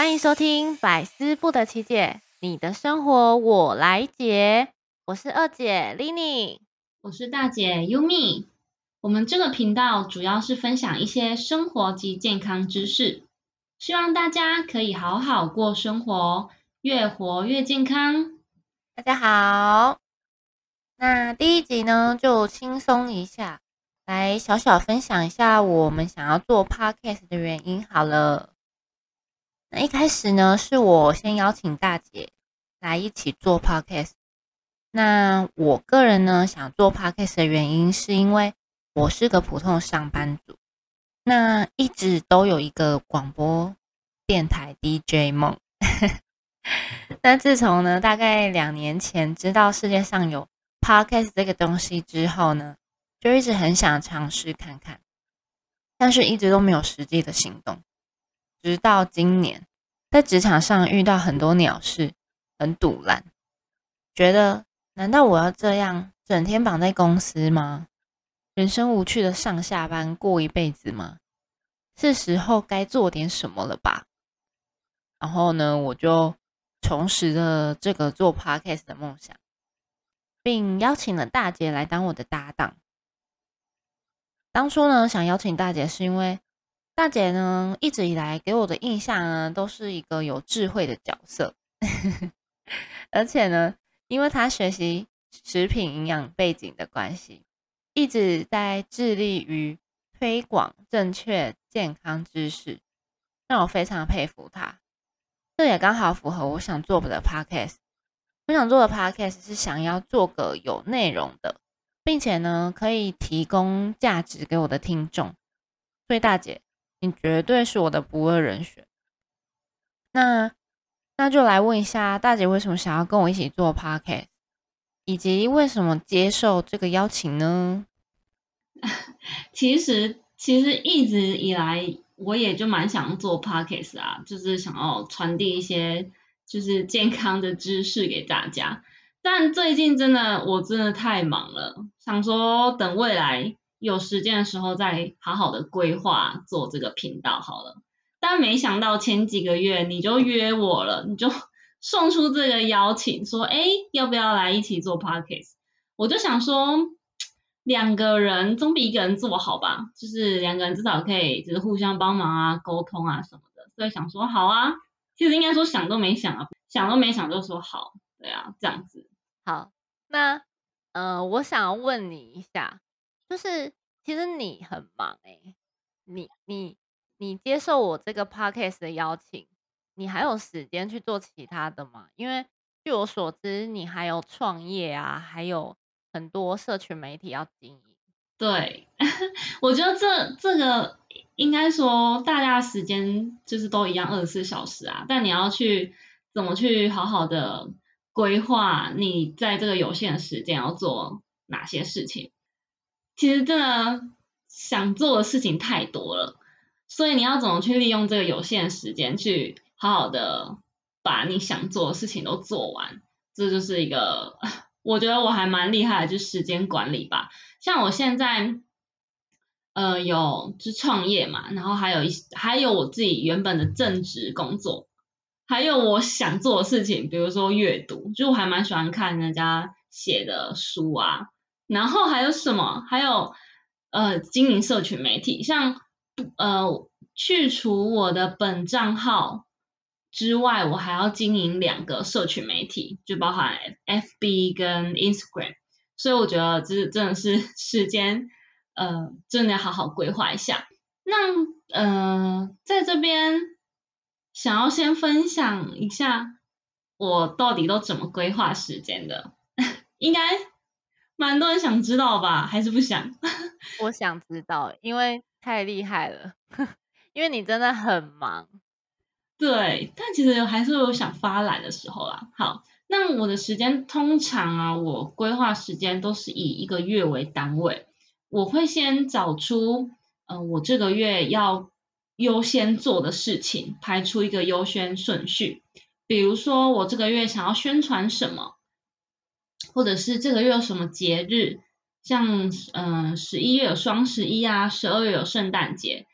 欢迎收听百思不得其解，你的生活我来解。我是二姐 Lini，我是大姐 Yumi。我们这个频道主要是分享一些生活及健康知识，希望大家可以好好过生活，越活越健康。大家好，那第一集呢就轻松一下，来小小分享一下我们想要做 podcast 的原因好了。那一开始呢，是我先邀请大姐来一起做 podcast。那我个人呢，想做 podcast 的原因，是因为我是个普通上班族，那一直都有一个广播电台 DJ 梦。那自从呢，大概两年前知道世界上有 podcast 这个东西之后呢，就一直很想尝试看看，但是一直都没有实际的行动。直到今年，在职场上遇到很多鸟事，很堵烂，觉得。难道我要这样整天绑在公司吗？人生无趣的上下班过一辈子吗？是时候该做点什么了吧？然后呢，我就重拾了这个做 podcast 的梦想，并邀请了大姐来当我的搭档。当初呢，想邀请大姐是因为大姐呢一直以来给我的印象呢都是一个有智慧的角色，而且呢。因为他学习食品营养背景的关系，一直在致力于推广正确健康知识，让我非常佩服他。这也刚好符合我想做的 podcast。我想做的 podcast 是想要做个有内容的，并且呢可以提供价值给我的听众。所以大姐，你绝对是我的不二人选。那。那就来问一下大姐，为什么想要跟我一起做 podcast，以及为什么接受这个邀请呢？其实，其实一直以来，我也就蛮想做 podcast 啊，就是想要传递一些就是健康的知识给大家。但最近真的，我真的太忙了，想说等未来有时间的时候再好好的规划做这个频道好了。但没想到前几个月你就约我了，你就 送出这个邀请，说哎要不要来一起做 podcast？我就想说两个人总比一个人做好吧，就是两个人至少可以就是互相帮忙啊、沟通啊什么的，所以想说好啊。其实应该说想都没想啊，想都没想就说好，对啊，这样子。好，那呃，我想问你一下，就是其实你很忙哎，你你。你接受我这个 podcast 的邀请，你还有时间去做其他的吗？因为据我所知，你还有创业啊，还有很多社群媒体要经营。对，我觉得这这个应该说大家时间就是都一样，二十四小时啊。但你要去怎么去好好的规划你在这个有限的时间要做哪些事情？其实真的想做的事情太多了。所以你要怎么去利用这个有限时间，去好好的把你想做的事情都做完，这就是一个 我觉得我还蛮厉害的，就是时间管理吧。像我现在呃有就创业嘛，然后还有一还有我自己原本的正职工作，还有我想做的事情，比如说阅读，就我还蛮喜欢看人家写的书啊，然后还有什么，还有呃经营社群媒体，像。呃，去除我的本账号之外，我还要经营两个社群媒体，就包含 FB 跟 Instagram，所以我觉得这真的是时间，呃，真的要好好规划一下。那呃，在这边想要先分享一下，我到底都怎么规划时间的？应该蛮多人想知道吧？还是不想？我想知道，因为。太厉害了，因为你真的很忙。对，但其实还是有想发懒的时候啦。好，那我的时间通常啊，我规划时间都是以一个月为单位。我会先找出，嗯，我这个月要优先做的事情，排出一个优先顺序。比如说，我这个月想要宣传什么，或者是这个月有什么节日。像嗯十一月有双十一啊，十二月有圣诞节，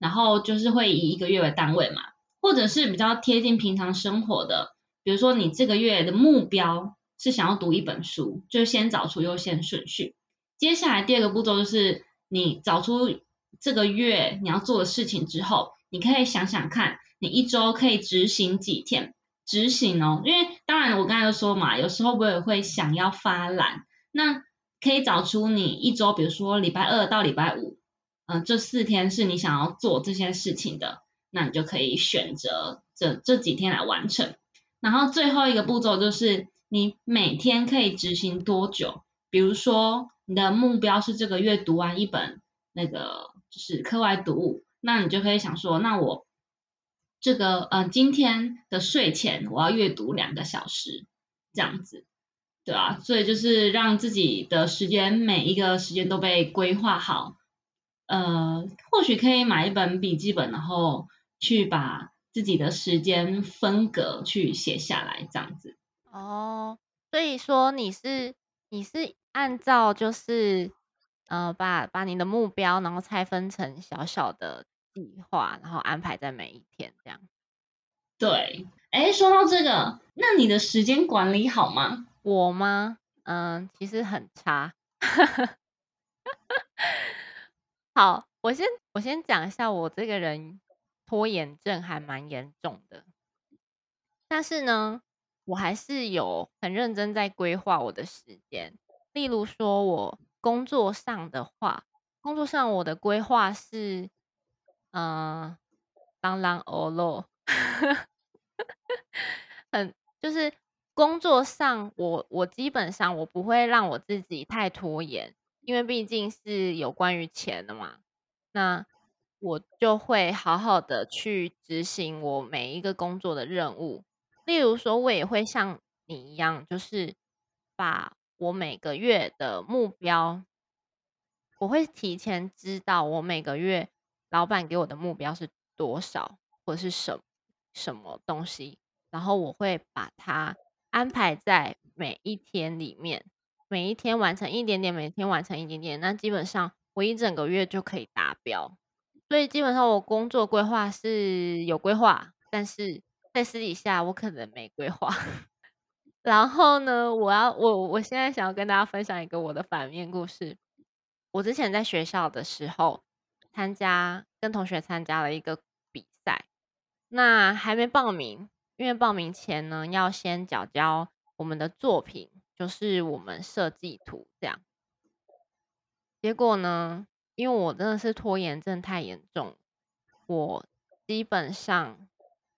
然后就是会以一个月为单位嘛，或者是比较贴近平常生活的，比如说你这个月的目标是想要读一本书，就先找出优先顺序。接下来第二个步骤就是你找出这个月你要做的事情之后，你可以想想看，你一周可以执行几天？执行哦，因为当然我刚才都说嘛，有时候我也会想要发懒，那可以找出你一周，比如说礼拜二到礼拜五，嗯，这四天是你想要做这些事情的，那你就可以选择这这几天来完成。然后最后一个步骤就是你每天可以执行多久？比如说你的目标是这个月读完一本那个就是课外读物，那你就可以想说，那我这个呃今天的睡前我要阅读两个小时，这样子，对啊，所以就是让自己的时间每一个时间都被规划好，呃，或许可以买一本笔记本，然后去把自己的时间分隔去写下来，这样子。哦，所以说你是你是按照就是呃把把你的目标，然后拆分成小小的计划，然后安排在每一天这样。对，哎，说到这个，那你的时间管理好吗？我吗？嗯，其实很差。好，我先我先讲一下，我这个人拖延症还蛮严重的，但是呢，我还是有很认真在规划我的时间。例如说，我工作上的话，工作上我的规划是，嗯，当啷欧洛，很就是工作上，我我基本上我不会让我自己太拖延，因为毕竟是有关于钱的嘛。那我就会好好的去执行我每一个工作的任务。例如说，我也会像你一样，就是把我每个月的目标，我会提前知道我每个月老板给我的目标是多少，或者是什什么东西，然后我会把它安排在每一天里面，每一天完成一点点，每天完成一点点，那基本上我一整个月就可以达标。所以基本上我工作规划是有规划，但是在私底下我可能没规划。然后呢，我要我我现在想要跟大家分享一个我的反面故事。我之前在学校的时候，参加跟同学参加了一个比赛，那还没报名，因为报名前呢要先缴交我们的作品，就是我们设计图这样。结果呢，因为我真的是拖延症太严重，我基本上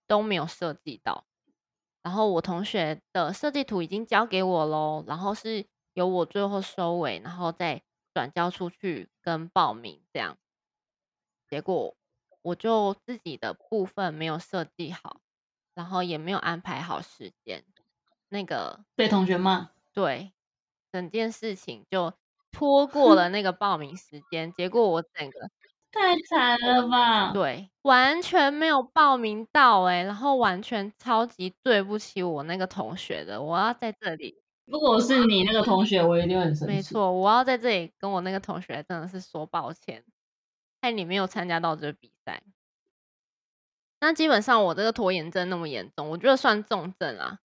都没有设计到。然后我同学的设计图已经交给我喽，然后是由我最后收尾，然后再转交出去跟报名这样。结果我就自己的部分没有设计好，然后也没有安排好时间，那个被同学骂。对，整件事情就拖过了那个报名时间，结果我整个。太惨了吧！对，完全没有报名到哎，然后完全超级对不起我那个同学的，我要在这里。如果是你那个同学，我一定很生气。没错，我要在这里跟我那个同学真的是说抱歉，害你没有参加到这个比赛。那基本上我这个拖延症那么严重，我觉得算重症啊。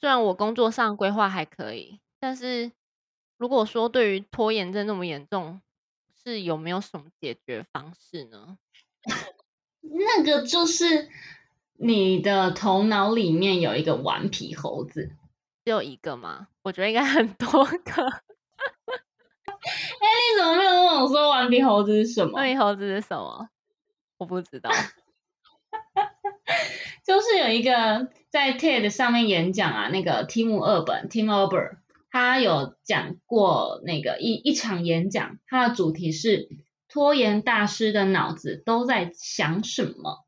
虽然我工作上规划还可以，但是如果说对于拖延症那么严重，是有没有什么解决方式呢？那个就是你的头脑里面有一个顽皮猴子，只有一个吗？我觉得应该很多个。哎，你怎么没有跟我说顽皮猴子是什么？顽皮猴子是什么？我不知道。就是有一个在 TED 上面演讲啊，那个 Tim 二本 Tim Urban。他有讲过那个一一场演讲，他的主题是拖延大师的脑子都在想什么。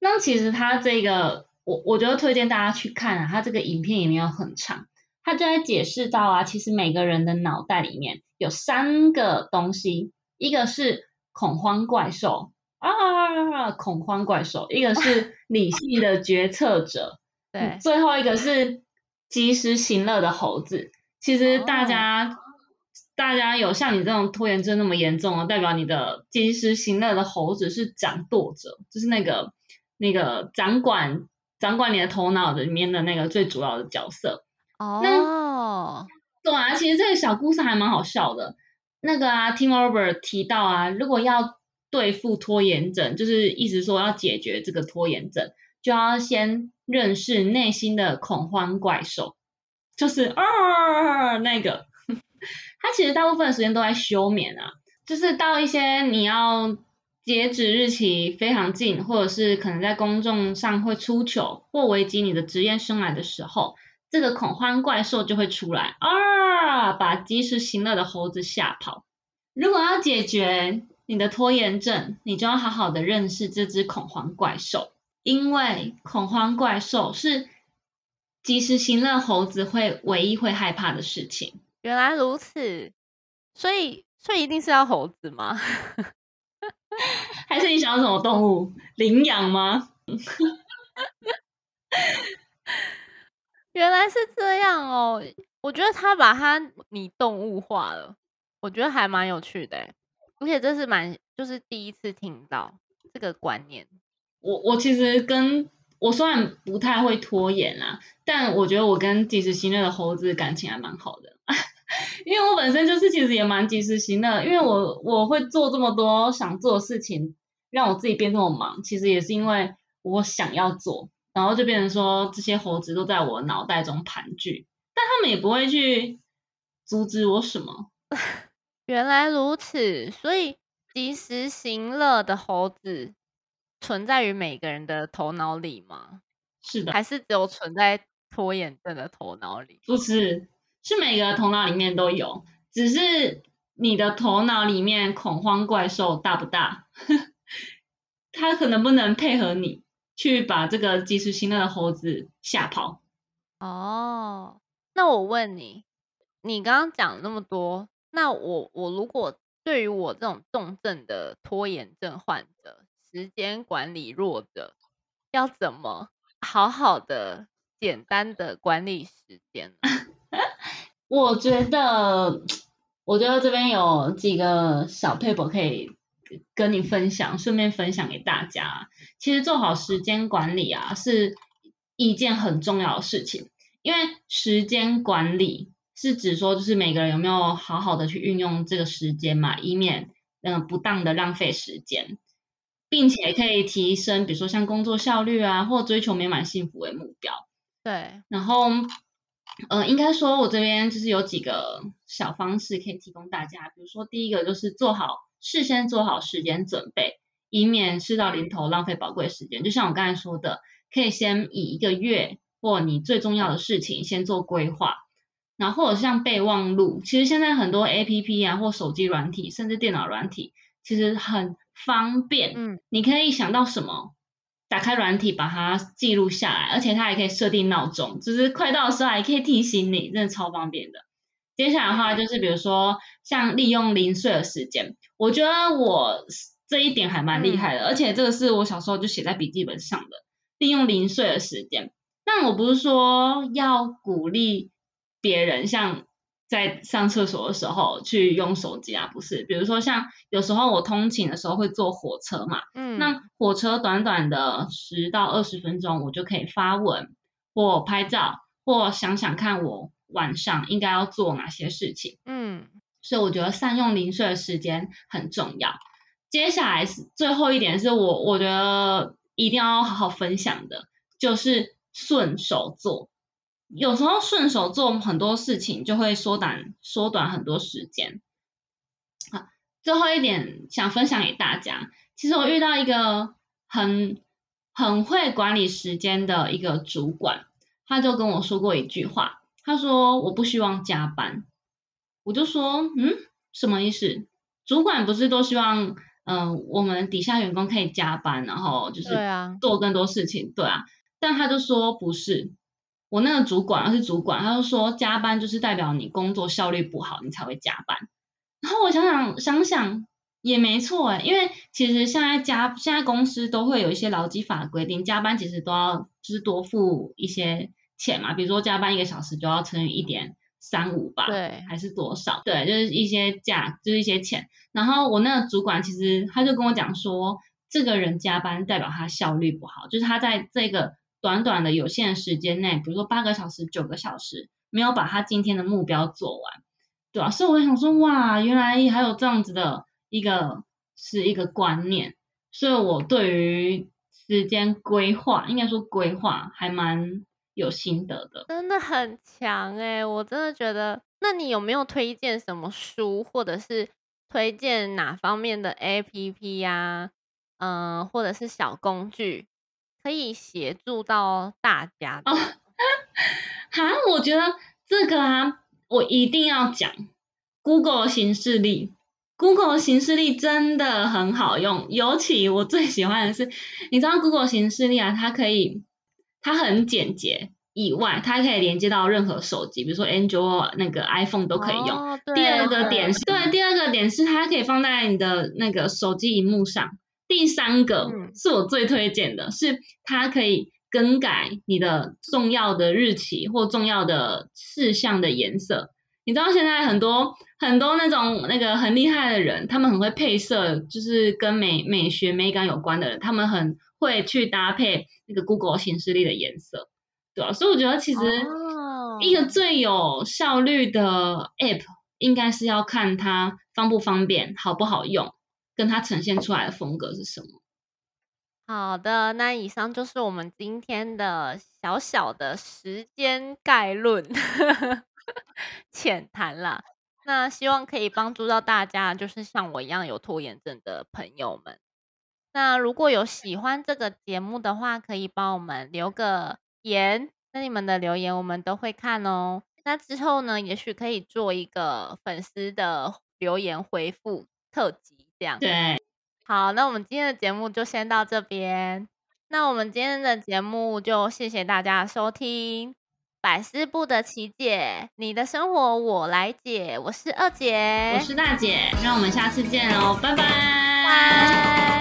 那其实他这个，我我觉得推荐大家去看啊，他这个影片也没有很长，他就在解释到啊，其实每个人的脑袋里面有三个东西，一个是恐慌怪兽啊，恐慌怪兽，一个是 理性的决策者，对，最后一个是及时行乐的猴子。其实大家，大家有像你这种拖延症那么严重啊，代表你的及时行乐的猴子是掌舵者，就是那个那个掌管掌管你的头脑的里面的那个最主要的角色。哦，对啊，其实这个小故事还蛮好笑的。那个啊，Tim Robert 提到啊，如果要对付拖延症，就是意思说要解决这个拖延症，就要先认识内心的恐慌怪兽，就是啊那个，他其实大部分时间都在休眠啊，就是到一些你要截止日期非常近，或者是可能在公众上会出糗或危及你的职业生涯的时候。这个恐慌怪兽就会出来啊，把及时行乐的猴子吓跑。如果要解决你的拖延症，你就要好好的认识这只恐慌怪兽，因为恐慌怪兽是及时行乐猴子会唯一会害怕的事情。原来如此，所以所以一定是要猴子吗？还是你想要什么动物？领养吗？原来是这样哦，我觉得他把它你动物化了，我觉得还蛮有趣的，而且这是蛮就是第一次听到这个观念。我我其实跟我虽然不太会拖延啊，但我觉得我跟及时行乐的猴子感情还蛮好的，因为我本身就是其实也蛮及时行乐，因为我我会做这么多想做的事情，让我自己变这么忙，其实也是因为我想要做。然后就变成说，这些猴子都在我脑袋中盘踞，但他们也不会去阻止我什么。原来如此，所以及时行乐的猴子存在于每个人的头脑里吗？是的，还是只有存在拖延症的头脑里？不是，是每个头脑里面都有，只是你的头脑里面恐慌怪兽大不大？他可能不能配合你。去把这个及时行乐的猴子吓跑。哦，那我问你，你刚刚讲那么多，那我我如果对于我这种重症的拖延症患者，时间管理弱者，要怎么好好的简单的管理时间？我觉得，我觉得这边有几个小 paper 可以。跟你分享，顺便分享给大家。其实做好时间管理啊，是一件很重要的事情。因为时间管理是指说，就是每个人有没有好好的去运用这个时间嘛，以免嗯不当的浪费时间，并且可以提升，比如说像工作效率啊，或追求美满幸福为目标。对。然后，呃，应该说我这边就是有几个小方式可以提供大家，比如说第一个就是做好。事先做好时间准备，以免事到临头浪费宝贵时间。就像我刚才说的，可以先以一个月或你最重要的事情先做规划，然后或者像备忘录，其实现在很多 A P P 啊或手机软体，甚至电脑软体，其实很方便。嗯，你可以想到什么，打开软体把它记录下来，而且它还可以设定闹钟，就是快到的时候还可以提醒你，真的超方便的。接下来的话就是比如说像利用零碎的时间。我觉得我这一点还蛮厉害的，而且这个是我小时候就写在笔记本上的，利用零碎的时间。但我不是说要鼓励别人像在上厕所的时候去用手机啊，不是。比如说像有时候我通勤的时候会坐火车嘛，嗯，那火车短短的十到二十分钟，我就可以发文或拍照或想想看我晚上应该要做哪些事情，嗯。所以我觉得善用零碎的时间很重要。接下来是最后一点，是我我觉得一定要好好分享的，就是顺手做。有时候顺手做很多事情，就会缩短缩短很多时间。好，最后一点想分享给大家，其实我遇到一个很很会管理时间的一个主管，他就跟我说过一句话，他说我不希望加班。我就说，嗯，什么意思？主管不是都希望，嗯，我们底下员工可以加班，然后就是做更多事情，对啊。但他就说不是，我那个主管而是主管，他就说加班就是代表你工作效率不好，你才会加班。然后我想想想想也没错哎，因为其实现在加现在公司都会有一些劳基法规定，加班其实都要就是多付一些钱嘛，比如说加班一个小时就要乘以一点。三五吧，对，还是多少？对，就是一些价，就是一些钱。然后我那个主管其实他就跟我讲说，这个人加班代表他效率不好，就是他在这个短短的有限的时间内，比如说八个小时、九个小时，没有把他今天的目标做完，对啊，所以我想说，哇，原来还有这样子的一个是一个观念，所以我对于时间规划，应该说规划还蛮有心得的，真的很强哎，我真的觉得。那你有没有推荐什么书，或者是推荐哪方面的 APP 呀？嗯，或者是小工具，可以协助到大家哦。哈，我觉得这个啊，我一定要讲 Google 形式力。Google 形式力真的很好用，尤其我最喜欢的是，你知道 Google 形式力啊，它可以，它很简洁。以外，它可以连接到任何手机，比如说 Android 那个 iPhone 都可以用。第二个点是，对，第二个点是它可以放在你的那个手机荧幕上。第三个是我最推荐的，是它可以更改你的重要的日期或重要的事项的颜色。你知道现在很多很多那种那个很厉害的人，他们很会配色，就是跟美美学美感有关的人，他们很会去搭配那个 Google 显示力的颜色。对啊，所以我觉得其实一个最有效率的 App 应该是要看它方不方便、好不好用，跟它呈现出来的风格是什么。好的，那以上就是我们今天的小小的时间概论浅谈了。那希望可以帮助到大家，就是像我一样有拖延症的朋友们。那如果有喜欢这个节目的话，可以帮我们留个。言，那你们的留言我们都会看哦。那之后呢，也许可以做一个粉丝的留言回复特辑，这样。对，好，那我们今天的节目就先到这边。那我们今天的节目就谢谢大家收听《百思不得其解》，你的生活我来解。我是二姐，我是大姐，让我们下次见哦，拜拜。拜。